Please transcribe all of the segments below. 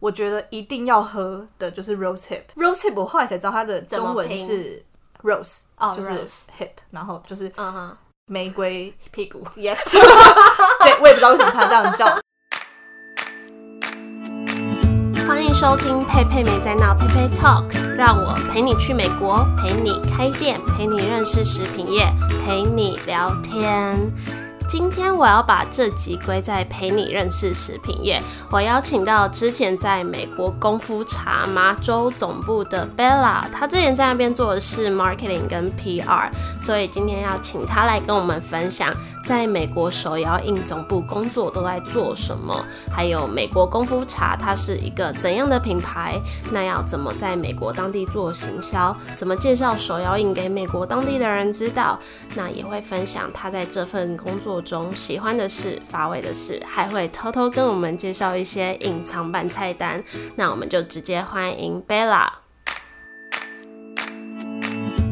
我觉得一定要喝的就是 rose hip。rose hip 我后来才知道它的中文是 rose，就是 hip，然后就是玫瑰屁股。Yes，对，我也不知道为什么他这样叫。欢迎收听佩佩没在闹，佩佩 Talks，让我陪你去美国，陪你开店，陪你认识食品业，陪你聊天。今天我要把这集归在陪你认识食品业。我邀请到之前在美国功夫茶麻州总部的 Bella，她之前在那边做的是 marketing 跟 PR，所以今天要请她来跟我们分享，在美国手摇印总部工作都在做什么，还有美国功夫茶它是一个怎样的品牌，那要怎么在美国当地做行销，怎么介绍手摇印给美国当地的人知道，那也会分享他在这份工作中喜欢的事、乏味的事，还会偷偷跟我们介绍一些隐藏版菜单。那我们就直接欢迎 Bella。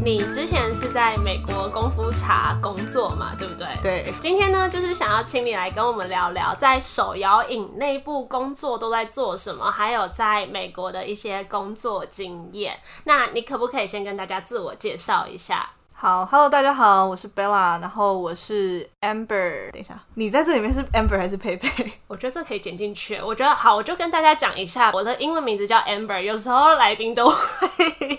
你之前是在美国功夫茶工作嘛？对不对？对。今天呢，就是想要请你来跟我们聊聊，在手摇饮内部工作都在做什么，还有在美国的一些工作经验。那你可不可以先跟大家自我介绍一下？好，Hello，大家好，我是 Bella，然后我是 Amber。等一下，你在这里面是 Amber 还是佩佩？我觉得这可以剪进去。我觉得好，我就跟大家讲一下，我的英文名字叫 Amber，有时候来宾都会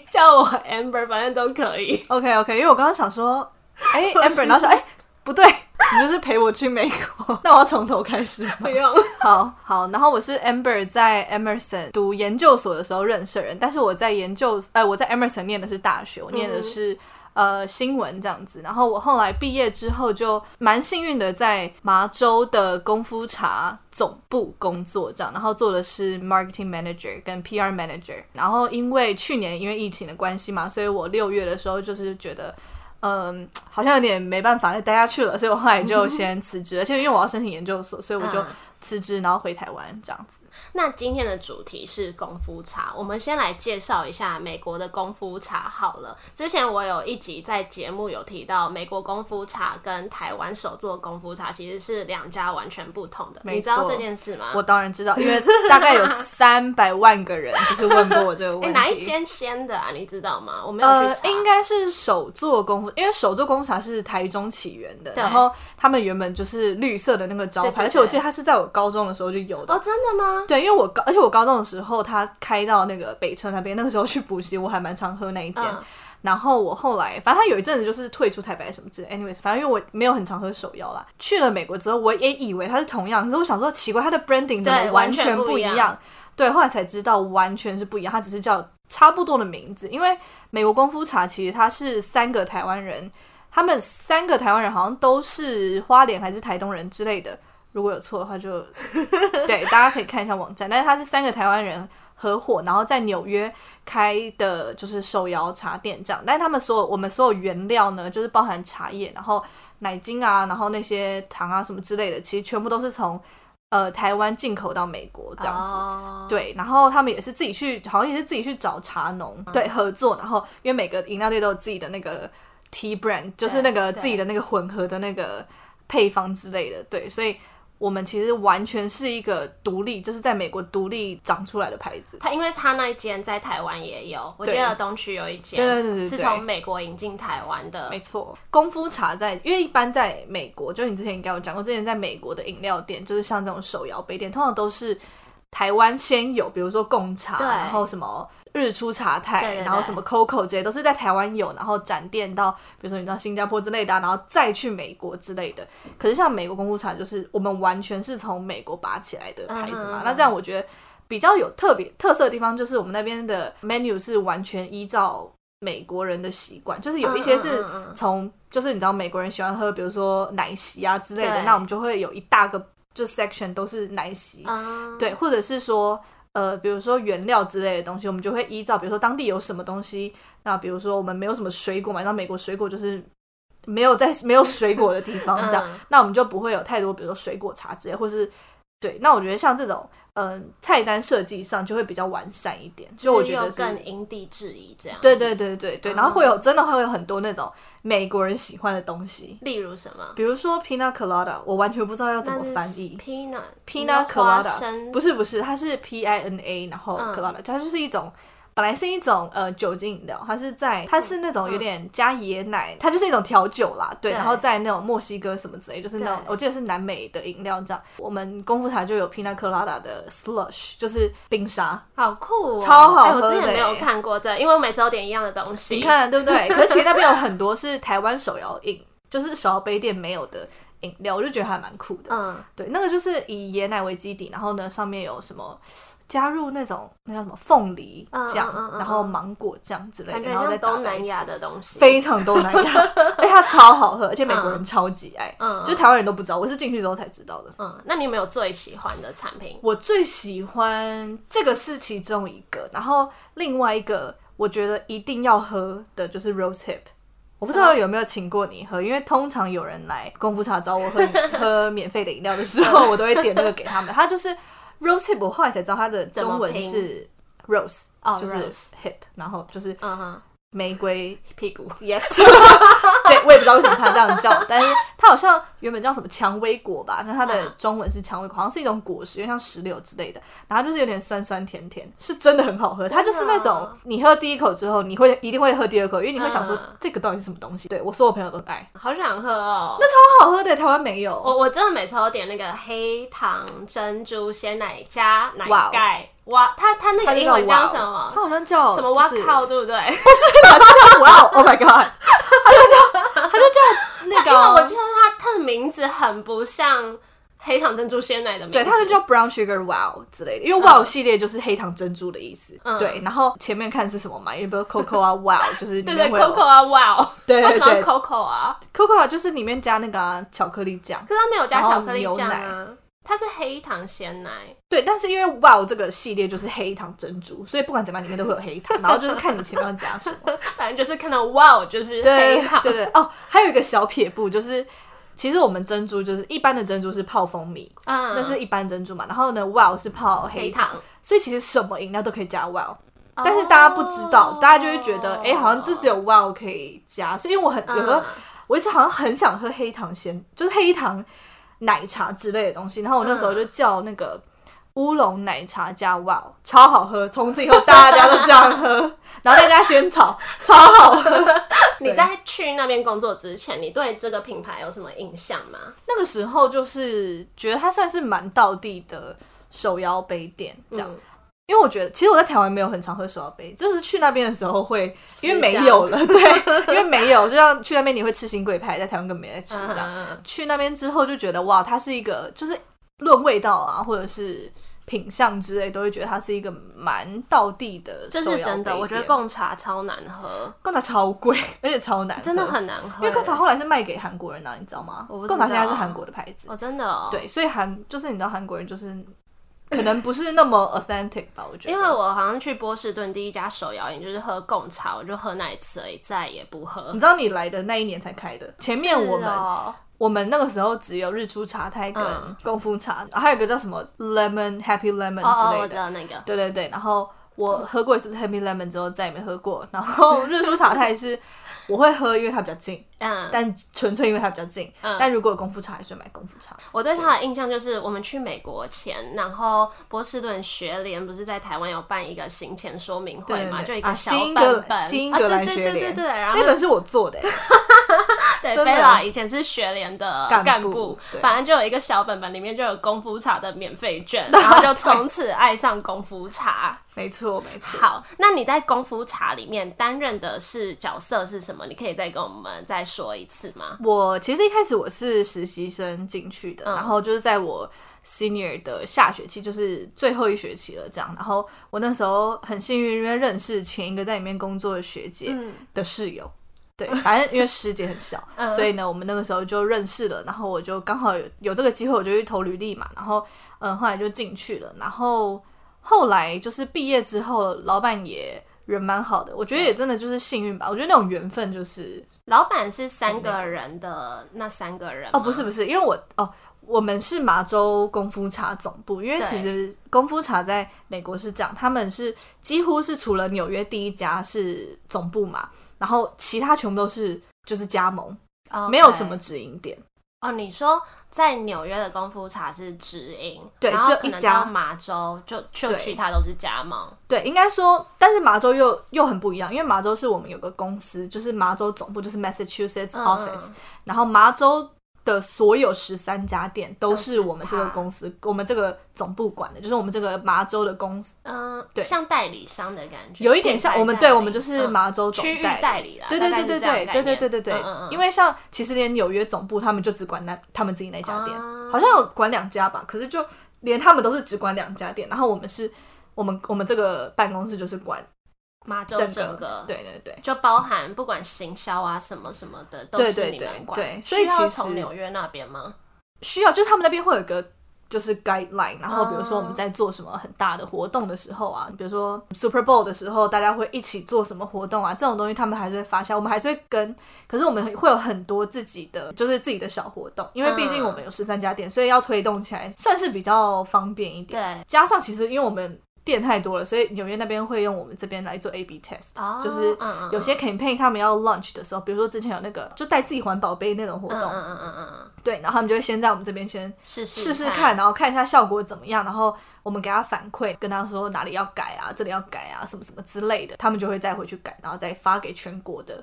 叫我 Amber，反正都可以。OK，OK，okay, okay, 因为我刚刚想说，哎，Amber，然后说，哎，不对，你就是陪我去美国，那我要从头开始。不用。好好，然后我是 Amber，在 Emerson 读研究所的时候认识的人，但是我在研究，呃，我在 Emerson 念的是大学，我念的是。呃，新闻这样子，然后我后来毕业之后就蛮幸运的，在麻州的功夫茶总部工作，这样，然后做的是 marketing manager 跟 PR manager，然后因为去年因为疫情的关系嘛，所以我六月的时候就是觉得，嗯，好像有点没办法再待下去了，所以我后来就先辞职，而且因为我要申请研究所，所以我就辞职，然后回台湾这样子。那今天的主题是功夫茶，我们先来介绍一下美国的功夫茶好了。之前我有一集在节目有提到，美国功夫茶跟台湾手做功夫茶其实是两家完全不同的。你知道这件事吗？我当然知道，因为大概有三百万个人就是问过我这个问题。欸、哪一间先的啊？你知道吗？我没有去查。呃，应该是手做功夫，因为手做功夫茶是台中起源的，然后他们原本就是绿色的那个招牌，而且我记得他是在我高中的时候就有的。哦，真的吗？对，因为我高，而且我高中的时候，他开到那个北车那边，那个时候去补习，我还蛮常喝那一间。嗯、然后我后来，反正他有一阵子就是退出台北什么之类。Anyways，反正因为我没有很常喝手摇啦。去了美国之后，我也以为它是同样，可是我想说奇怪，它的 branding 怎么完全不一样？对，后来才知道完全是不一样，它只是叫差不多的名字。因为美国功夫茶其实它是三个台湾人，他们三个台湾人好像都是花莲还是台东人之类的。如果有错的话就，就对，大家可以看一下网站。但是他是三个台湾人合伙，然后在纽约开的，就是手摇茶店这样。但是他们所有我们所有原料呢，就是包含茶叶，然后奶精啊，然后那些糖啊什么之类的，其实全部都是从呃台湾进口到美国这样子。Oh. 对，然后他们也是自己去，好像也是自己去找茶农对合作，然后因为每个饮料店都有自己的那个 tea brand，就是那个自己的那个混合的那个配方之类的，对，所以。我们其实完全是一个独立，就是在美国独立长出来的牌子。它因为它那一间在台湾也有，我记得东区有一间，对对对对，是从美国引进台湾的。没错，功夫茶在，因为一般在美国，就你之前应该有讲过，之前在美国的饮料店，就是像这种手摇杯店，通常都是台湾先有，比如说贡茶，然后什么。日出茶太，对对对，然后什么 Coco 这些都是在台湾有，然后展店到，比如说你到新加坡之类的，然后再去美国之类的。可是像美国功夫茶，就是我们完全是从美国拔起来的牌子嘛。Uh. 那这样我觉得比较有特别特色的地方，就是我们那边的 menu 是完全依照美国人的习惯，就是有一些是从，就是你知道美国人喜欢喝，比如说奶昔啊之类的，那我们就会有一大个就 section 都是奶昔，uh. 对，或者是说。呃，比如说原料之类的东西，我们就会依照，比如说当地有什么东西，那比如说我们没有什么水果嘛，那美国水果就是没有在 没有水果的地方这样，那我们就不会有太多，比如说水果茶之类，或是对，那我觉得像这种呃，菜单设计上就会比较完善一点，就我觉得更因地制宜这样。对对对对对，然后会有真的会有很多那种美国人喜欢的东西，例如什么？比如说 Pina Colada，我完全不知道要怎么翻译。Pina Pina Colada 不是不是，它是 P I N A，然后 Colada，它就是一种。本来是一种呃酒精饮料，它是在它是那种有点加椰奶，嗯、它就是一种调酒啦，对，对然后在那种墨西哥什么之类，就是那种我记得是南美的饮料这样。我们功夫茶就有 Pina Colada 的 Slush，就是冰沙，好酷，哦，超好喝的，欸。我之前没有看过这，因为我每次都点一样的东西，你看对不对？可是其实那边有很多是台湾手摇饮，就是手摇杯店没有的饮料，我就觉得还蛮酷的。嗯，对，那个就是以椰奶为基底，然后呢上面有什么？加入那种那叫什么凤梨酱，嗯嗯嗯、然后芒果酱之类的，然后再东南亚的东西，非常东南亚，而且它超好喝，而且美国人超级爱，嗯，就是台湾人都不知道，我是进去之后才知道的。嗯，那你有没有最喜欢的产品？我最喜欢这个是其中一个，然后另外一个我觉得一定要喝的就是 Rose Hip，我不知道有没有请过你喝，因为通常有人来功夫茶找我喝喝免费的饮料的时候，我都会点那个给他们，他就是。Rose hip，我后来才知道它的中文是 rose，就是 hip，然后就是玫瑰屁股，yes，对，我也不知道为什么它这样叫，但是它好像原本叫什么蔷薇果吧，那它的中文是蔷薇果，好像是一种果实，有点像石榴之类的，然后就是有点酸酸甜甜，是真的很好喝。它就是那种你喝第一口之后，你会一定会喝第二口，因为你会想说这个到底是什么东西？对，我所有朋友都爱，好想喝哦，那超好喝的，台湾没有。我我真的每次都点那个黑糖珍珠鲜奶加奶盖。哇，他他那个英文叫什么？他好像叫什么？哇靠，对不对？不是，他叫 哇，Oh my god！他就叫他就叫 那个，因为我记得他他的名字很不像黑糖珍珠鲜奶的名字，对，他就叫 Brown Sugar Wow 之类的，因为 Wow 系列就是黑糖珍珠的意思。对，然后前面看是什么嘛？因为比如 Cocoa 啊 Wow，就是对对 Cocoa 啊 Wow，对对对 Cocoa 啊 Cocoa 啊，就是里面加那个巧克力酱，可是他没有加巧克力酱啊。它是黑糖鲜奶，对，但是因为 Wow 这个系列就是黑糖珍珠，所以不管怎么样里面都会有黑糖，然后就是看你前面要加什么，反正就是看到 Wow 就是黑糖，对，对对哦，还有一个小撇步就是，其实我们珍珠就是一般的珍珠是泡蜂蜜，嗯，那是一般珍珠嘛，然后呢 Wow 是泡黑糖，黑糖，所以其实什么饮料都可以加 Wow，但是大家不知道，哦、大家就会觉得哎、欸，好像就只有 Wow 可以加，所以因为我很有时候我一直好像很想喝黑糖鲜，就是黑糖。奶茶之类的东西，然后我那时候就叫那个乌龙奶茶加 Wow，超好喝。从此以后大家都这样喝，然后再加仙草，超好喝。你在去那边工作之前，你对这个品牌有什么印象吗？那个时候就是觉得它算是蛮道地的手摇杯店，这样。嗯因为我觉得，其实我在台湾没有很常喝手摇杯，就是去那边的时候会，因为没有了，对，因为没有，就像去那边你会吃新贵派，在台湾根本没在吃这样。Uh. 去那边之后就觉得哇，它是一个，就是论味道啊，或者是品相之类，都会觉得它是一个蛮道地的。这是真的，我觉得贡茶超难喝，贡茶超贵，而且超难喝，真的很难喝。因为贡茶后来是卖给韩国人了，你知道吗？贡茶现在是韩国的牌子，哦，真的哦。对，所以韩就是你知道韩国人就是。可能不是那么 authentic 吧，我觉得。因为我好像去波士顿第一家手摇饮就是喝贡茶，我就喝那一次而已，再也不喝。你知道你来的那一年才开的，前面我们、哦、我们那个时候只有日出茶太跟功夫茶，嗯、还有一个叫什么 lemon happy lemon 之类的，哦哦我知道那个。对对对，然后我喝过一次 happy lemon 之后再也没喝过，然后 日出茶太是。我会喝，因为它比较近，嗯，但纯粹因为它比较近，嗯，但如果有功夫茶，还是买功夫茶。我对它的印象就是，我们去美国前，然后波士顿学联不是在台湾有办一个行前说明会嘛，就一个小本本，新英格兰学联，对对对对，然后那本是我做的，对，贝拉以前是学联的干部，反正就有一个小本本，里面就有功夫茶的免费券，然后就从此爱上功夫茶。没错，没错。好，那你在功夫茶里面担任的是角色是什么？你可以再跟我们再说一次吗？我其实一开始我是实习生进去的，嗯、然后就是在我 senior 的下学期，就是最后一学期了，这样。然后我那时候很幸运，因为认识前一个在里面工作的学姐的室友，嗯、对，反正因为师姐很小，嗯、所以呢，我们那个时候就认识了。然后我就刚好有有这个机会，我就去投履历嘛。然后嗯，后来就进去了。然后。后来就是毕业之后，老板也人蛮好的，我觉得也真的就是幸运吧。我觉得那种缘分就是，老板是三个人的那三个人哦，不是不是，因为我哦，我们是麻州功夫茶总部，因为其实功夫茶在美国是这样，他们是几乎是除了纽约第一家是总部嘛，然后其他全部都是就是加盟，Okay. 没有什么直营店。哦，你说在纽约的功夫茶是直营，对，然后可能到麻州就就其他都是加盟。对，应该说，但是麻州又又很不一样，因为麻州是我们有个公司，就是麻州总部，就是 Massachusetts office，嗯，然后麻州。的所有十三家店都是我们这个公司，我们这个总部管的，就是我们这个麻州的公司，嗯，对，像代理商的感觉，有一点像我们，对，我们就是麻州总区域代理啦，对对对对对对对对对对，因为像其实连纽约总部他们就只管那他们自己那家店，好像有管两家吧，可是就连他们都是只管两家店，然后我们是，我们我们这个办公室就是管。麻州整个，对对对，就包含不管行销啊什么什么的，都是你们管。对，所以其实从纽约那边吗？需要，就是他们那边会有一个就是 guideline，然后比如说我们在做什么很大的活动的时候啊，比如说 Super Bowl 的时候，大家会一起做什么活动啊，这种东西他们还是会发现，我们还是会跟。可是我们会有很多自己的，就是自己的小活动，因为毕竟我们有十三家店，所以要推动起来算是比较方便一点。对，加上其实因为我们。店太多了，所以纽约那边会用我们这边来做 A/B test，、oh, 就是有些 campaign 他们要 launch 的时候，比如说之前有那个就带自己环保杯那种活动，嗯嗯嗯嗯，对，然后他们就会先在我们这边先试试试看，然后看一下效果怎么样，然后我们给他反馈，跟他说哪里要改啊，这里要改啊，什么什么之类的，他们就会再回去改，然后再发给全国的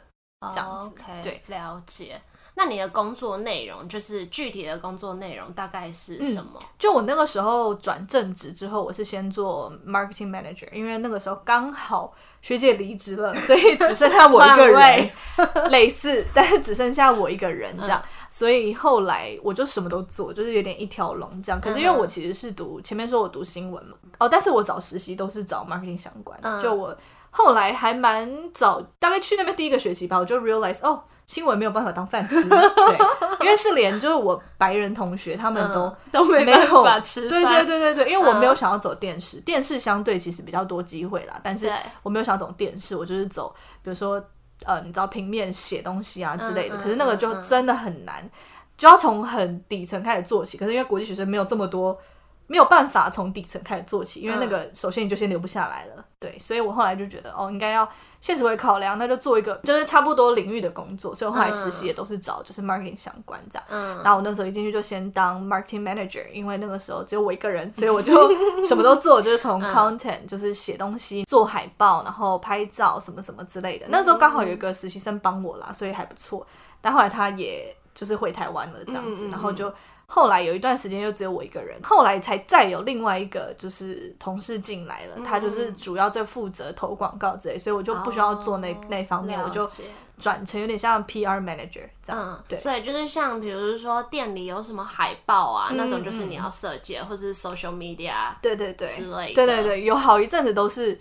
这样子。Oh, okay, 对，了解。那你的工作内容就是具体的工作内容大概是什么？嗯，就我那个时候转正职之后，我是先做 marketing manager，因为那个时候刚好学姐离职了，所以只剩下我一个人，类似，但是只剩下我一个人这样，嗯、所以后来我就什么都做，就是有点一条龙这样。可是因为我其实是读前面说我读新闻嘛，哦，但是我找实习都是找 marketing 相关，嗯、就我后来还蛮早，大概去那边第一个学期吧，我就 realize 哦。新闻没有办法当饭吃，对，因为是连就是我白人同学他们都、嗯、都没办法吃，对对对对对，因为我没有想要走电视，嗯、电视相对其实比较多机会啦，但是我没有想要走电视，我就是走，比如说呃，你知道平面写东西啊之类的，嗯、可是那个就真的很难，嗯、就要从很底层开始做起，可是因为国际学生没有这么多。没有办法从底层开始做起，因为那个首先你就先留不下来了，嗯、对，所以我后来就觉得哦，应该要现实会考量，那就做一个就是差不多领域的工作，所以我后来实习也都是找就是 marketing 相关这样。嗯，然后我那时候一进去就先当 marketing manager，因为那个时候只有我一个人，所以我就 什么都做，就是从 content 就是写东西、做海报，然后拍照什么什么之类的。那时候刚好有一个实习生帮我啦，所以还不错。但后来他也就是回台湾了这样子，然后就。后来有一段时间就只有我一个人，后来才再有另外一个就是同事进来了，嗯、他就是主要在负责投广告之类，所以我就不需要做那、哦、那方面，我就转成有点像 PR manager 这样。嗯、对，所以就是像比如说店里有什么海报啊、嗯、那种，就是你要设计，或者是 social media 对对对之类的。对对对，有好一阵子都是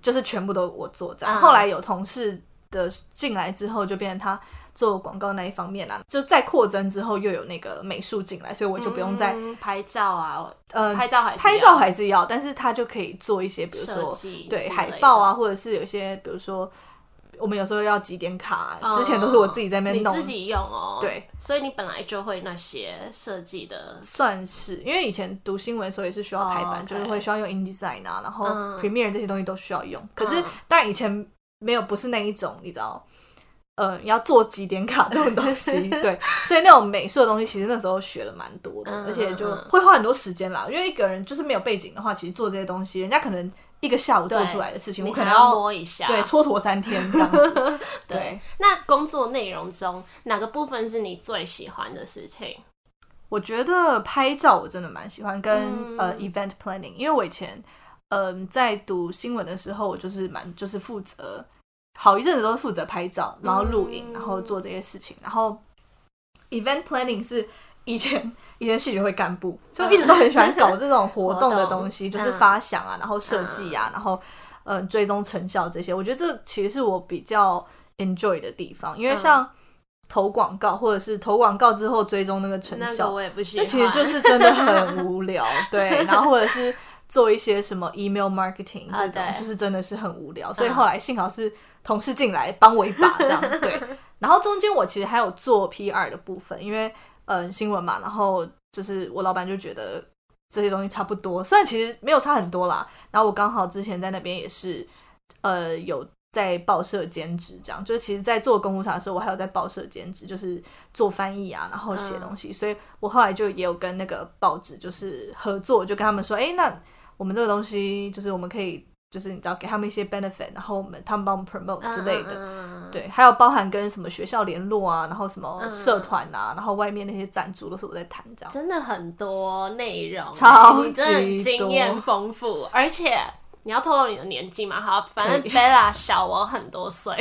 就是全部都我做这样。嗯、后来有同事的进来之后，就变成他。做广告那一方面啊，就再扩增之后又有那个美术进来，所以我就不用再、嗯、拍照啊，呃，拍照还是拍照还是要，但是他就可以做一些，比如说对海报啊，或者是有一些，比如说我们有时候要集点卡，嗯、之前都是我自己在那边弄，你自己用哦，对，所以你本来就会那些设计的，算是因为以前读新闻的时候也是需要排版，哦 okay、就是会需要用 InDesign 啊，然后 Premiere 这些东西都需要用，嗯、可是当然以前没有不是那一种，你知道。呃，要做几点卡这种东西，对，所以那种美术的东西，其实那时候学了蛮多的，嗯、而且就会花很多时间啦。因为一个人就是没有背景的话，其实做这些东西，人家可能一个下午做出来的事情，我可能要，要摸一下，对，蹉跎三天这样子。对，对，那工作内容中哪个部分是你最喜欢的事情？我觉得拍照我真的蛮喜欢，跟、嗯、呃 event planning，因为我以前嗯、呃、在读新闻的时候，我就是蛮就是负责。好一阵子都是负责拍照，然后录影，然后做这些事情。然后 event planning 是以前以前戏剧会干部，所以我一直都很喜欢搞这种活动的东西，就是发想啊，然后设计啊，然后嗯、呃、追踪成效这些。我觉得这其实是我比较 enjoy 的地方，因为像投广告或者是投广告之后追踪那个成效，我也不喜欢，那其实就是真的很无聊。对，然后或者是做一些什么 email marketing 这种，就是真的是很无聊。所以后来幸好是。同事进来帮我一把，这样 对。然后中间我其实还有做 PR 的部分，因为嗯新闻嘛，然后就是我老板就觉得这些东西差不多，虽然其实没有差很多啦。然后我刚好之前在那边也是，呃，有在报社兼职，这样就是其实，在做公务茶的时候，我还有在报社兼职，就是做翻译啊，然后写东西。嗯、所以我后来就也有跟那个报纸就是合作，就跟他们说，哎，那我们这个东西就是我们可以。就是你知道给他们一些 benefit，然后我们他们帮我们 promote 之类的，嗯、对，还有包含跟什么学校联络啊，然后什么社团啊，嗯、然后外面那些赞助都是我在谈，这样真的很多内容，超级多，经验丰富，而且。你要透露你的年纪嘛？好，反正 Bella 小我很多岁，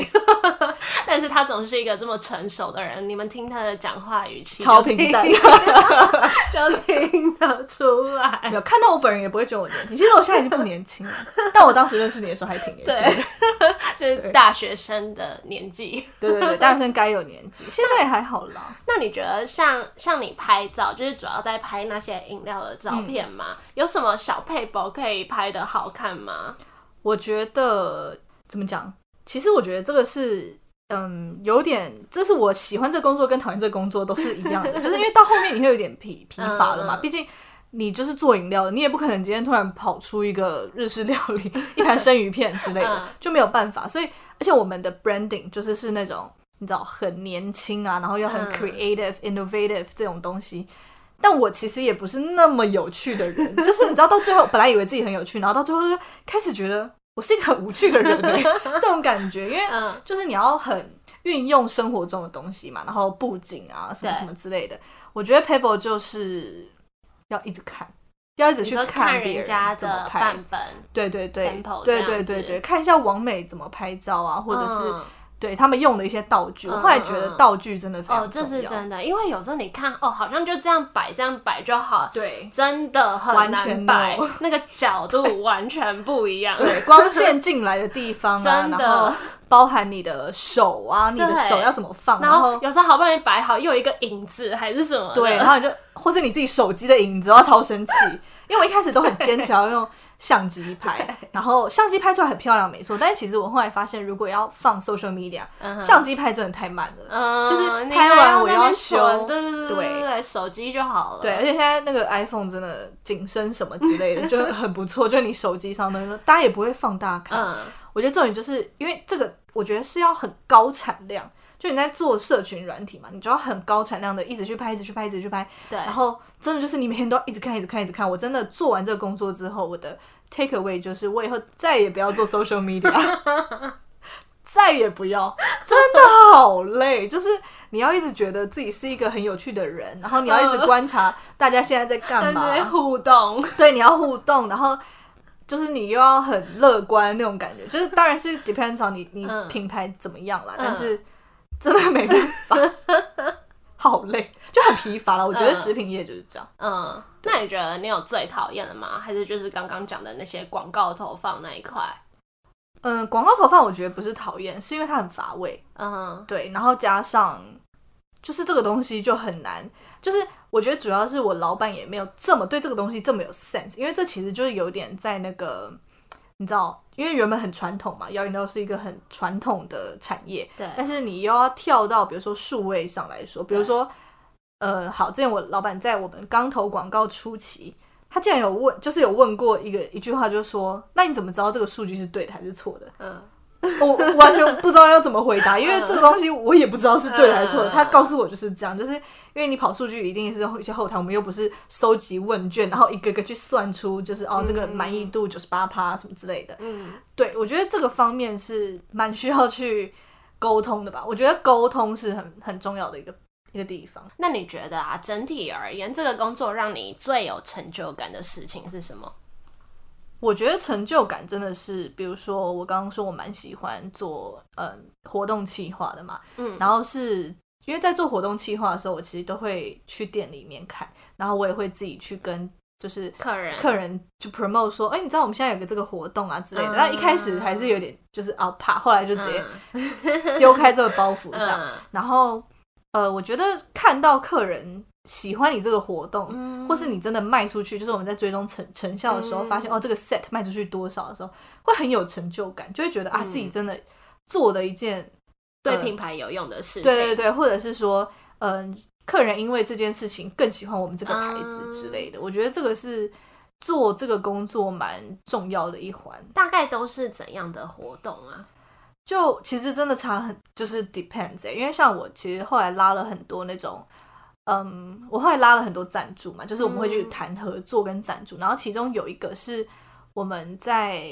但是他总是一个这么成熟的人。你们听他的讲话语气，超平淡，就听得出来。有看到我本人也不会觉得我年轻，其实我现在已经不年轻了，但我当时认识你的时候还挺年轻的，就是大学生的年纪。对对对，大学生该有年纪，现在也还好啦。那你觉得像像你拍照，就是主要在拍那些饮料的照片吗？嗯、有什么小配包可以拍的好看吗？我觉得怎么讲？其实我觉得这个是，嗯，有点，这是我喜欢这工作跟讨厌这工作都是一样的，就是因为到后面你会有点疲 疲乏了嘛。毕竟你就是做饮料的，你也不可能今天突然跑出一个日式料理，一盘生鱼片之类的，就没有办法。所以，而且我们的 branding 就是是那种你知道很年轻啊，然后又很 creative、innovative 这种东西。但我其实也不是那么有趣的人，就是你知道，到最后本来以为自己很有趣，然后到最后就开始觉得我是一个很无趣的人欸，这种感觉，因为就是你要很运用生活中的东西嘛，然后布景啊什么什么之类的，我觉得 Pebble 就是要一直看，要一直去看人家怎么拍，对对对，对对对对，看一下王美怎么拍照啊，或者是。对他们用的一些道具，我后来觉得道具真的非常。哦，这是真的，因为有时候你看，哦，好像就这样摆，这样摆就好。对，真的很难摆，那个角度完全不一样。对，光线进来的地方，真的包含你的手啊，你的手要怎么放，然后有时候好不容易摆好，又有一个影子还是什么，对，然后你就或是你自己手机的影子，我要超生气，因为我一开始都很坚持要用。相机拍，然后相机拍出来很漂亮，没错。但是其实我后来发现，如果要放 social media，相机拍真的太慢了。就是拍完我要修，对对对对对，手机就好了。对，而且现在那个 iPhone 真的景深什么之类的就很不错，就你手机上的东西，大家也不会放大看。我觉得重点就是因为这个，我觉得是要很高产量。就你在做社群软体嘛，你就要很高产量的一直去拍，一直去拍，一直去拍。对。然后真的就是你每天都要一直看，一直看，一直看。我真的做完这个工作之后，我的 take away 就是我以后再也不要做 social media，再也不要。真的好累，就是你要一直觉得自己是一个很有趣的人，然后你要一直观察大家现在在干嘛，互动。对，你要互动，然后就是你又要很乐观那种感觉。就是当然是 depends on 你你品牌怎么样啦，嗯、但是。真的没办法，好累，就很疲乏了。我觉得食品业就是这样。嗯，嗯，那你觉得你有最讨厌的吗？还是就是刚刚讲的那些广告投放那一块？嗯，广告投放我觉得不是讨厌，是因为它很乏味。嗯哼，对，然后加上就是这个东西就很难，就是我觉得主要是我老板也没有这么对这个东西这么有 sense，因为这其实就是有点在那个。你知道，因为原本很传统嘛，摇饮料是一个很传统的产业。对。但是你又要跳到，比如说数位上来说，比如说，呃，好，之前我老板在我们刚投广告初期，他竟然有问，就是有问过一个一句话，就是说，那你怎么知道这个数据是对的还是错的？嗯。我完全不知道要怎么回答，因为这个东西我也不知道是对还是错的。他告诉我就是这样，就是因为你跑数据一定是一些后台，我们又不是收集问卷，然后一个个去算出就是哦这个满意度九十八趴什么之类的。嗯，对，我觉得这个方面是蛮需要去沟通的吧。我觉得沟通是很很重要的一个一个地方。那你觉得啊，整体而言，这个工作让你最有成就感的事情是什么？我觉得成就感真的是，比如说我刚刚说我蛮喜欢做嗯活动企划的嘛，嗯，然后是因为在做活动企划的时候，我其实都会去店里面看，然后我也会自己去跟就是客人客人就 promote 说，哎，你知道我们现在有个这个活动啊之类的，但、嗯、一开始还是有点就是啊怕，后来就直接丢开这个包袱这样，嗯、然后呃，我觉得看到客人。喜欢你这个活动，嗯、或是你真的卖出去，就是我们在追踪成成效的时候，发现、嗯、哦，这个 set 卖出去多少的时候，会很有成就感，就会觉得、嗯、啊，自己真的做的一件对品牌有用的事情。对对对，或者是说，嗯、呃，客人因为这件事情更喜欢我们这个牌子之类的。嗯、我觉得这个是做这个工作蛮重要的一环。大概都是怎样的活动啊？就其实真的差很，就是 depends、欸。因为像我其实后来拉了很多那种，嗯，我后来拉了很多赞助嘛，就是我们会去谈合作跟赞助，嗯、然后其中有一个是我们在，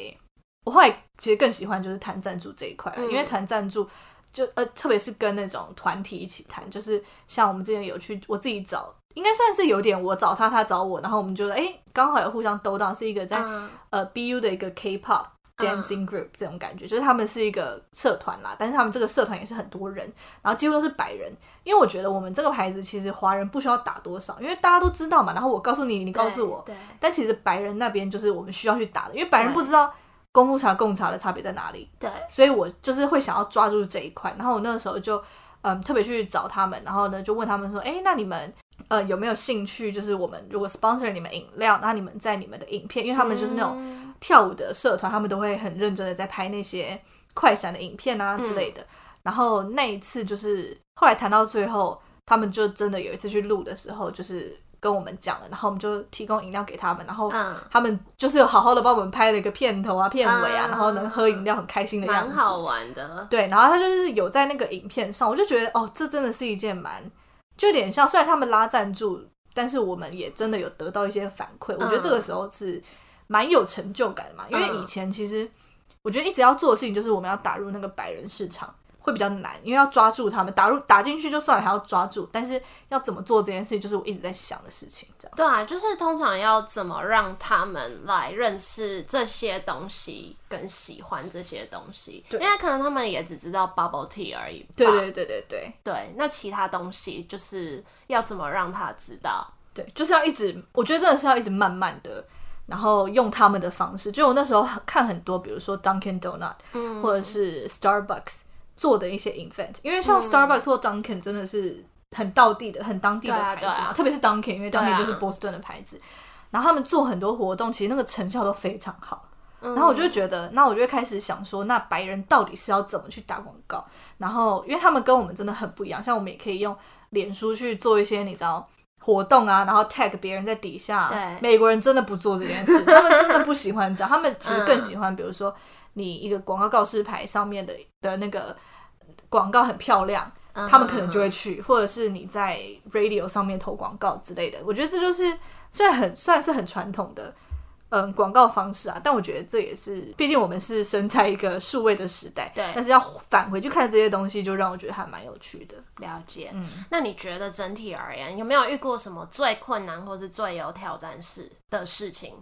我后来其实更喜欢就是谈赞助这一块，嗯、因为谈赞助。就呃，特别是跟那种团体一起谈，就是像我们之前有去，我自己找，应该算是有点我找他，他找我，然后我们就哎，刚好有互相兜到，是一个在、uh, 呃 BU 的一个 K-pop dancing group、uh, 这种感觉，就是他们是一个社团啦，但是他们这个社团也是很多人，然后几乎都是白人，因为我觉得我们这个牌子其实华人不需要打多少，因为大家都知道嘛，然后我告诉你，你告诉我，对，但其实白人那边就是我们需要去打的，因为白人不知道。功夫茶、贡茶的差别在哪里？对，所以我就是会想要抓住这一块，然后我那个时候就嗯特别去找他们，然后呢就问他们说，哎，那你们呃有没有兴趣？就是我们如果 sponsor 你们饮料，那你们在你们的影片，因为他们就是那种跳舞的社团，他们都会很认真的在拍那些快闪的影片啊之类的。嗯、然后那一次就是后来谈到最后，他们就真的有一次去录的时候，就是。跟我们讲了，然后我们就提供饮料给他们，然后他们就是有好好的帮我们拍了一个片头啊、片尾啊，然后能喝饮料很开心的样子，蛮好玩的。对，然后他就是有在那个影片上，我就觉得哦，这真的是一件蛮，就有点像，虽然他们拉赞助，但是我们也真的有得到一些反馈。我觉得这个时候是蛮有成就感的嘛，因为以前其实我觉得一直要做的事情就是我们要打入那个百人市场。会比较难，因为要抓住他们，打入打进去就算了，还要抓住。但是要怎么做这件事情，就是我一直在想的事情。这样。对啊，就是通常要怎么让他们来认识这些东西，跟喜欢这些东西。对，因为可能他们也只知道 bubble tea 而已。对对对对对对。那其他东西就是要怎么让他知道？对，就是要一直，我觉得真的是要一直慢慢的，然后用他们的方式。就我那时候看很多，比如说 Dunkin' Donut，嗯，或者是 Starbucks。做的一些 event，因为像 Starbucks 或 Dunkin 真的是很道地的、很当地的牌子嘛，啊啊、特别是 Dunkin，因为 Dunkin 就是波士顿的牌子。啊、然后他们做很多活动，其实那个成效都非常好。嗯、然后我就觉得，那我就会开始想说，那白人到底是要怎么去打广告？然后，因为他们跟我们真的很不一样，像我们也可以用脸书去做一些你知道活动啊，然后 tag 别人在底下。对，美国人真的不做这件事，他们真的不喜欢这样，他们其实更喜欢，比如说你一个广告告示牌上面的的那个。广告很漂亮，他们可能就会去，uh. 或者是你在 radio 上面投广告之类的。我觉得这就是虽然很算是很传统的嗯广告方式啊，但我觉得这也是，毕竟我们是生在一个数位的时代，对。但是要返回去看这些东西，就让我觉得还蛮有趣的。了解，嗯。那你觉得整体而言，有没有遇过什么最困难或是最有挑战式的事情？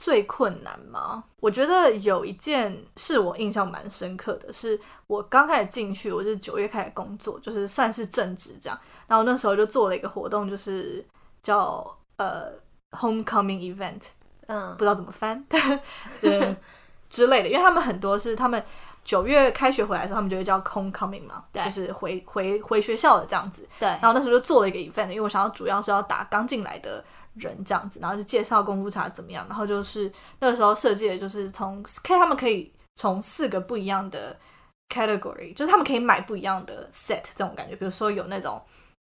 最困难吗？我觉得有一件是我印象蛮深刻的，是我刚开始进去，我是九月开始工作，就是算是正职这样。然后那时候就做了一个活动，就是叫呃 homecoming event，嗯，不知道怎么翻，对 之类的，因为他们很多是他们九月开学回来的时候，他们就会叫 homecoming 嘛，对就是回回回学校的这样子。对。然后那时候就做了一个 event，因为我想要主要是要打刚进来的。人这样子，然后就介绍功夫茶怎么样，然后就是那个时候设计的就是从 K 他们可以从四个不一样的 category，就是他们可以买不一样的 set 这种感觉，比如说有那种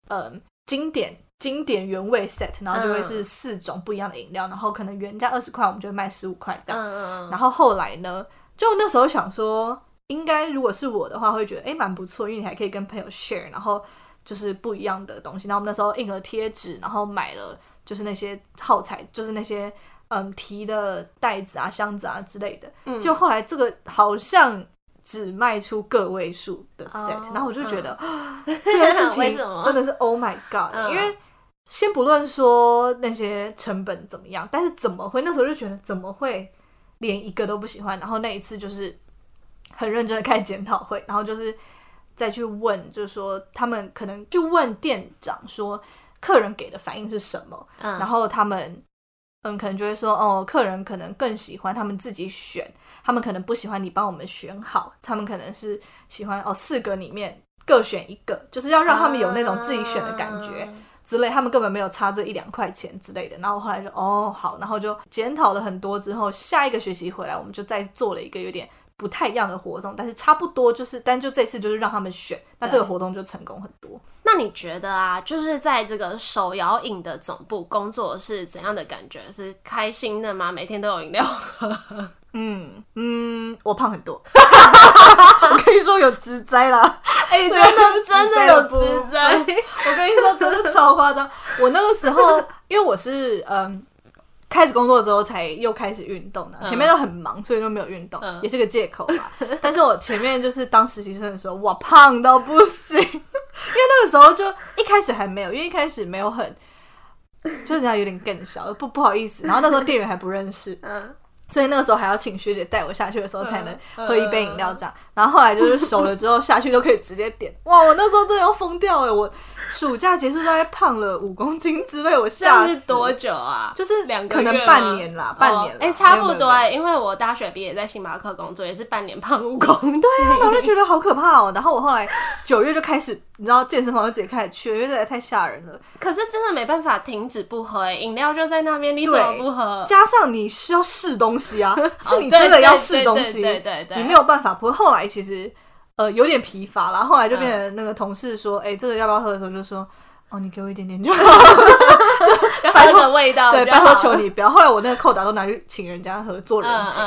嗯经典经典原味 set，然后就会是四种不一样的饮料，嗯、然后可能原价二十块，我们就会卖十五块这样。嗯、然后后来呢，就那时候想说，应该如果是我的话，会觉得诶蛮不错，因为你还可以跟朋友 share，然后就是不一样的东西。然后我们那时候印了贴纸，然后买了。就是那些耗材，就是那些嗯提的袋子啊、箱子啊之类的。嗯，就后来这个好像只卖出个位数的 set，哦，然后我就觉得，嗯，这件事 情真的是 Oh my God！嗯，因为先不论说那些成本怎么样，但是怎么会那时候就觉得怎么会连一个都不喜欢？然后那一次就是很认真的开检讨会，然后就是再去问，就是说他们可能就问店长说。客人给的反应是什么？嗯，然后他们嗯，可能就会说哦，客人可能更喜欢他们自己选，他们可能不喜欢你帮我们选好，他们可能是喜欢哦，四个里面各选一个，就是要让他们有那种自己选的感觉之类，他们根本没有差这一两块钱之类的。然后后来就哦好，然后就检讨了很多之后，下一个学期回来，我们就再做了一个有点不太一样的活动，但是差不多就是，但就这次就是让他们选，那这个活动就成功很多。那你觉得啊，就是在这个手摇饮的总部工作是怎样的感觉？是开心的吗？每天都有饮料喝？嗯嗯，我胖很多，我跟你说有职灾啦，哎、欸，真的真的有职灾，我跟你说真的超夸张。我那个时候，因为我是嗯。开始工作之后才又开始运动的，前面都很忙，所以就没有运动，嗯、也是个借口吧。但是我前面就是当实习生的时候，哇，胖到不行，因为那个时候就一开始还没有，因为一开始没有很，就是有点更小，不不好意思。然后那时候店员还不认识，嗯。所以那个时候还要请学姐带我下去的时候才能喝一杯饮料这样，然后后来就是熟了之后下去都可以直接点。哇，我那时候真的要疯掉哎！我暑假结束大概胖了五公斤之类，我吓死。是多久啊？就是两个可能半年啦，半年了。哎，差不多哎，因为我大学毕业在星巴克工作，也是半年胖五公斤。对啊，我就觉得好可怕哦。然后我后来九月就开始，你知道健身房就直接开始去，因为这也太吓人了。可是真的没办法停止不喝哎，饮料就在那边，你怎么不喝？加上你需要试东西。啊，是你真的要试东西，对对对，你没有办法。不过后来其实呃有点疲乏了，后来就变成那个同事说，哎，这个要不要喝的时候就说，哦，你给我一点点就好，就换个味道，对，拜托求你不要。后来我那个扣打都拿去请人家喝，做人情。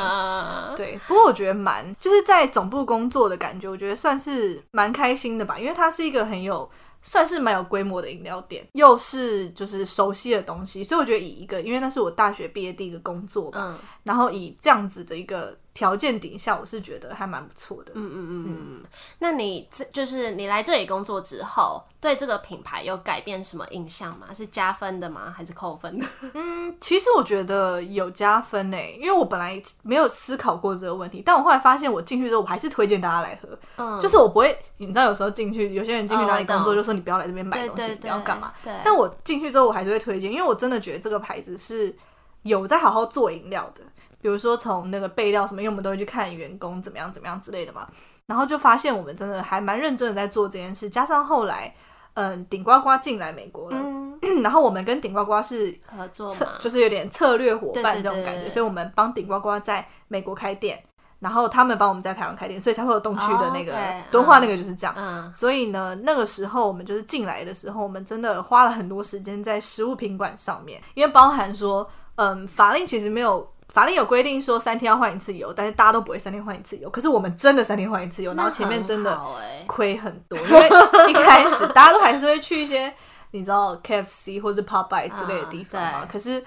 对，不过我觉得蛮就是在总部工作的感觉，我觉得算是蛮开心的吧，因为它是一个很有。算是蛮有规模的饮料店，又是就是熟悉的东西，所以我觉得以一个，因为那是我大学毕业第一个工作吧，嗯，然后以这样子的一个。条件底下，我是觉得还蛮不错的。嗯嗯嗯嗯。那你这就是你来这里工作之后，对这个品牌有改变什么印象吗？是加分的吗？还是扣分的？嗯，其实我觉得有加分呢、欸，因为我本来没有思考过这个问题，但我后来发现，我进去之后，我还是推荐大家来喝。嗯，就是我不会，你知道，有时候进去，有些人进去哪里工作，就说你不要来这边买东西，不要干嘛。对。但我进去之后，我还是会推荐，因为我真的觉得这个牌子是有在好好做饮料的。比如说从那个备料什么，因为我们都会去看员工怎么样怎么样之类的嘛，然后就发现我们真的还蛮认真的在做这件事。加上后来，嗯，顶呱呱进来美国了，嗯、然后我们跟顶呱呱是合作，就是有点策略伙伴这种感觉，所以我们帮顶呱呱在美国开店，然后他们帮我们在台湾开店，所以才会有东区的那个敦化那个就是这样。嗯、所以呢，那个时候我们就是进来的时候，我们真的花了很多时间在食物品管上面，因为包含说，嗯，法令其实没有。法令有规定说三天要换一次油，但是大家都不会三天换一次油。可是我们真的三天换一次油，然后前面真的亏很多，因为一开始大家都还是会去一些 你知道 KFC 或是 Popeye 之类的地方嘛。可是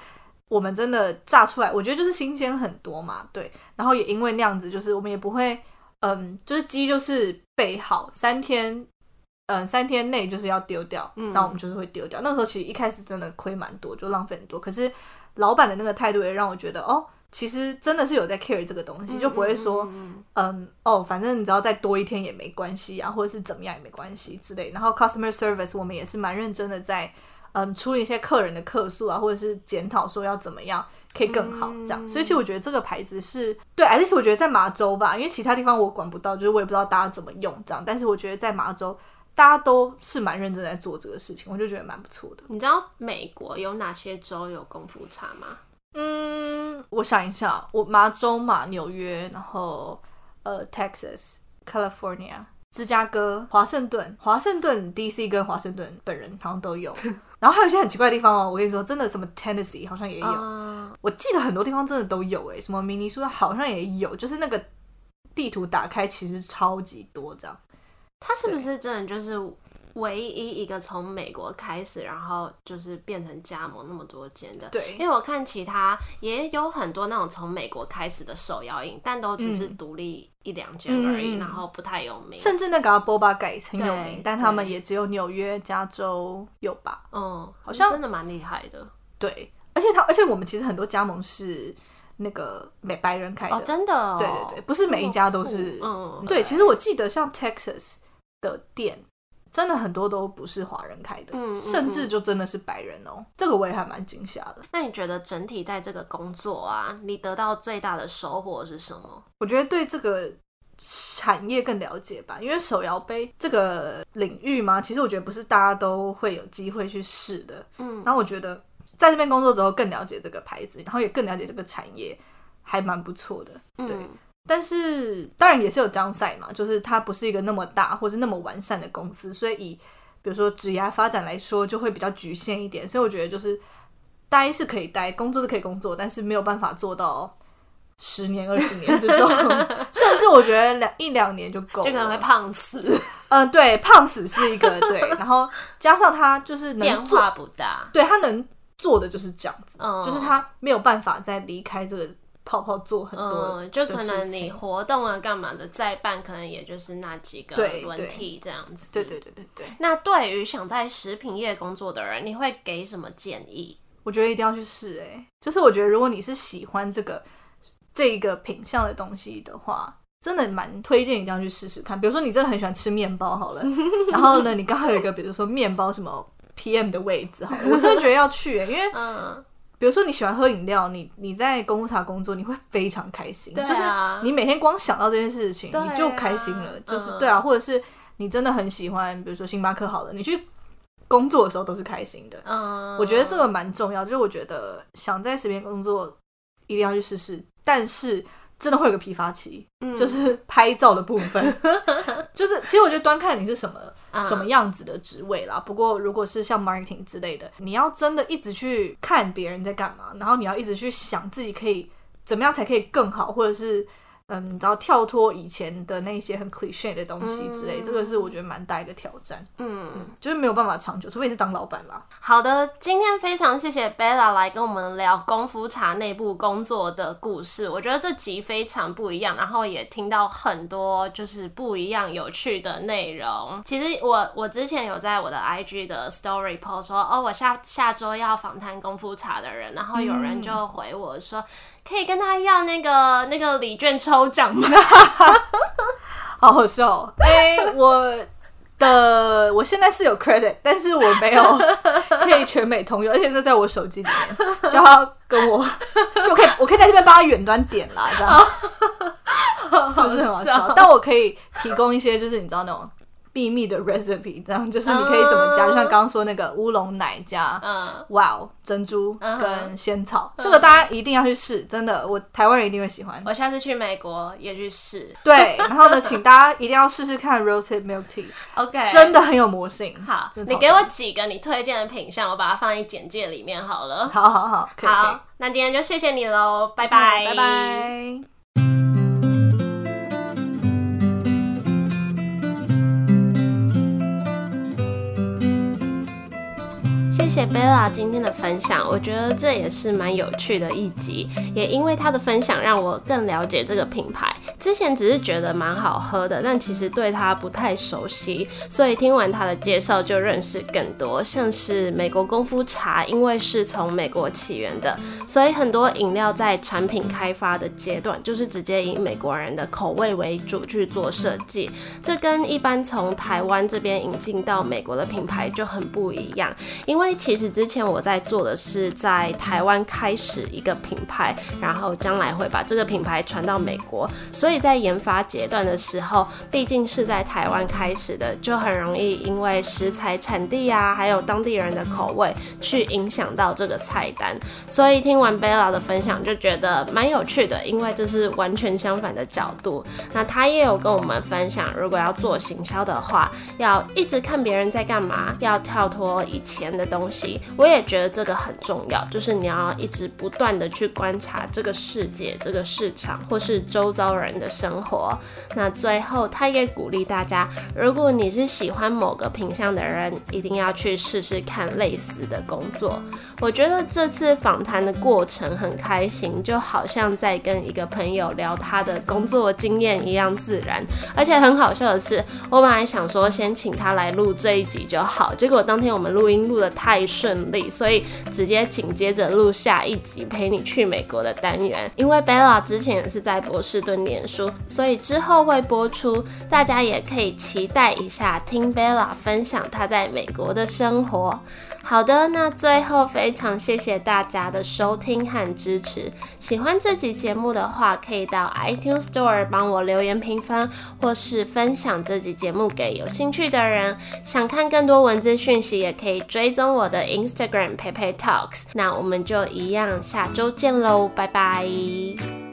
我们真的炸出来，我觉得就是新鲜很多嘛。对，然后也因为那样子，就是我们也不会，嗯，就是鸡就是备好三天，嗯，三天内就是要丢掉，那我们就是会丢掉。那个时候其实一开始真的亏蛮多，就浪费很多。可是老板的那个态度也让我觉得哦。其实真的是有在 care 这个东西，就不会说，嗯，嗯，嗯，嗯哦，反正你只要再多一天也没关系啊，或者是怎么样也没关系之类。然后 customer service 我们也是蛮认真的在，嗯，处理一些客人的客诉啊，或者是检讨说要怎么样可以更好这样。所以其实我觉得这个牌子是对，at least 我觉得在麻州吧，因为其他地方我管不到，就是我也不知道大家怎么用这样。但是我觉得在麻州，大家都是蛮认真在做这个事情，我就觉得蛮不错的。你知道美国有哪些州有功夫茶吗？嗯，我想一下，我麻州嘛，纽约，然后呃，Texas、California、芝加哥、华盛顿、华盛顿 DC 跟华盛顿本人好像都有，然后还有一些很奇怪的地方哦。我跟你说，真的什么 Tennessee 好像也有，uh、我记得很多地方真的都有诶，什么明尼苏达好像也有，就是那个地图打开其实超级多这样。它是不是真的就是？唯一一个从美国开始，然后就是变成加盟那么多间的，对，因为我看其他也有很多那种从美国开始的手摇饮，但都只是独立一两间而已，嗯、然后不太有名。甚至那个 Boba Guys 很有名，但他们也只有纽约、加州有吧？嗯，好像真的蛮厉害的。对，而且他，而且我们其实很多加盟是那个美白人开的，哦、真的、哦，对对对，不是每一家都是。嗯，对，其实我记得像 Texas 的店。真的很多都不是华人开的，嗯嗯嗯，甚至就真的是白人哦。这个我也还蛮惊吓的。那你觉得整体在这个工作啊，你得到最大的收获是什么？我觉得对这个产业更了解吧，因为手摇杯这个领域嘛，其实我觉得不是大家都会有机会去试的。嗯，然后我觉得在这边工作之后更了解这个牌子，然后也更了解这个产业，还蛮不错的。对。嗯但是当然也是有 downside 嘛，就是它不是一个那么大或是那么完善的公司，所以以比如说职涯发展来说，就会比较局限一点。所以我觉得就是待是可以待，工作是可以工作，但是没有办法做到十年、二十年这种，甚至我觉得两一两年就够了，就可能会胖死。嗯，对，胖死是一个对，然后加上他就是能变化不大，对他能做的就是这样子，嗯，就是他没有办法再离开这个。泡泡做很多，嗯，就可能你活动啊干嘛的再办，可能也就是那几个轮替这样子。对对对对对。那对于想在食品业工作的人，你会给什么建议？我觉得一定要去试，哎，就是我觉得如果你是喜欢这个这个品相的东西的话，真的蛮推荐一定要去试试看。比如说你真的很喜欢吃面包，好了，然后呢，你刚好有一个比如说面包什么 PM 的位置，好了，我真的觉得要去，因为嗯。比如说你喜欢喝饮料，你你在公务茶工作，你会非常开心，啊、就是你每天光想到这件事情，啊、你就开心了，就是、嗯、对啊，或者是你真的很喜欢，比如说星巴克好了，你去工作的时候都是开心的。嗯，我觉得这个蛮重要，就是我觉得想在身边工作一定要去试试，但是。真的会有个疲乏期，嗯、就是拍照的部分，就是其实我觉得端看你是什么、嗯、什么样子的职位啦。不过如果是像 marketing 之类的，你要真的一直去看别人在干嘛，然后你要一直去想自己可以怎么样才可以更好，或者是。嗯，你知道跳脱以前的那些很 cliche 的东西之类，嗯、这个是我觉得蛮大一个挑战。嗯，嗯，就是没有办法长久，除非你是当老板啦。好的，今天非常谢谢 Bella 来跟我们聊功夫茶内部工作的故事。我觉得这集非常不一样，然后也听到很多就是不一样有趣的内容。其实我我之前有在我的 IG 的 Story post 说，哦，我下下周要访谈功夫茶的人，然后有人就回我说。嗯可以跟他要那个那个礼券抽奖吗？好好笑哦！哎、欸，我的我现在是有 credit，但是我没有 可以全美通用，而且这在我手机里面，就要跟我就可以，我可以在这边帮他远端点啦，这样是不是很好笑？但我可以提供一些，就是你知道那种。秘密的 recipe，这样就是你可以怎么加，就像刚刚说那个乌龙奶加，嗯，哇哦，珍珠跟仙草，这个大家一定要去试，真的，我台湾人一定会喜欢。我下次去美国也去试。对，然后呢，请大家一定要试试看 roasted milk tea，OK，真的很有魔性。好，你给我几个你推荐的品相，我把它放在简介里面好了。好好好，好，那今天就谢谢你喽，拜拜，拜拜。谢谢 Bella 今天的分享，我觉得这也是蛮有趣的一集，也因为她的分享让我更了解这个品牌。之前只是觉得蛮好喝的，但其实对它不太熟悉，所以听完她的介绍就认识更多。像是美国功夫茶，因为是从美国起源的，所以很多饮料在产品开发的阶段就是直接以美国人的口味为主去做设计，这跟一般从台湾这边引进到美国的品牌就很不一样，因为。其实之前我在做的是在台湾开始一个品牌，然后将来会把这个品牌传到美国，所以在研发阶段的时候，毕竟是在台湾开始的，就很容易因为食材产地啊，还有当地人的口味去影响到这个菜单。所以听完 Bella 的分享，就觉得蛮有趣的，因为这是完全相反的角度。那他也有跟我们分享，如果要做行销的话，要一直看别人在干嘛，要跳脱以前的东西。我也觉得这个很重要，就是你要一直不断的去观察这个世界、这个市场或是周遭人的生活。那最后，他也鼓励大家，如果你是喜欢某个品相的人，一定要去试试看类似的工作。我觉得这次访谈的过程很开心，就好像在跟一个朋友聊他的工作经验一样自然。而且很好笑的是，我本来想说先请他来录这一集就好，结果当天我们录音录得太太顺利，所以直接紧接着录下一集陪你去美国的单元。因为 Bella 之前也是在波士顿念书，所以之后会播出，大家也可以期待一下，听 Bella 分享她在美国的生活。好的，那最后非常谢谢大家的收听和支持。喜欢这集节目的话，可以到 iTunes Store 帮我留言评分，或是分享这集节目给有兴趣的人。想看更多文字讯息，也可以追踪我的 Instagram PeiPei Talks。那我们就一样，下周见喽，拜拜。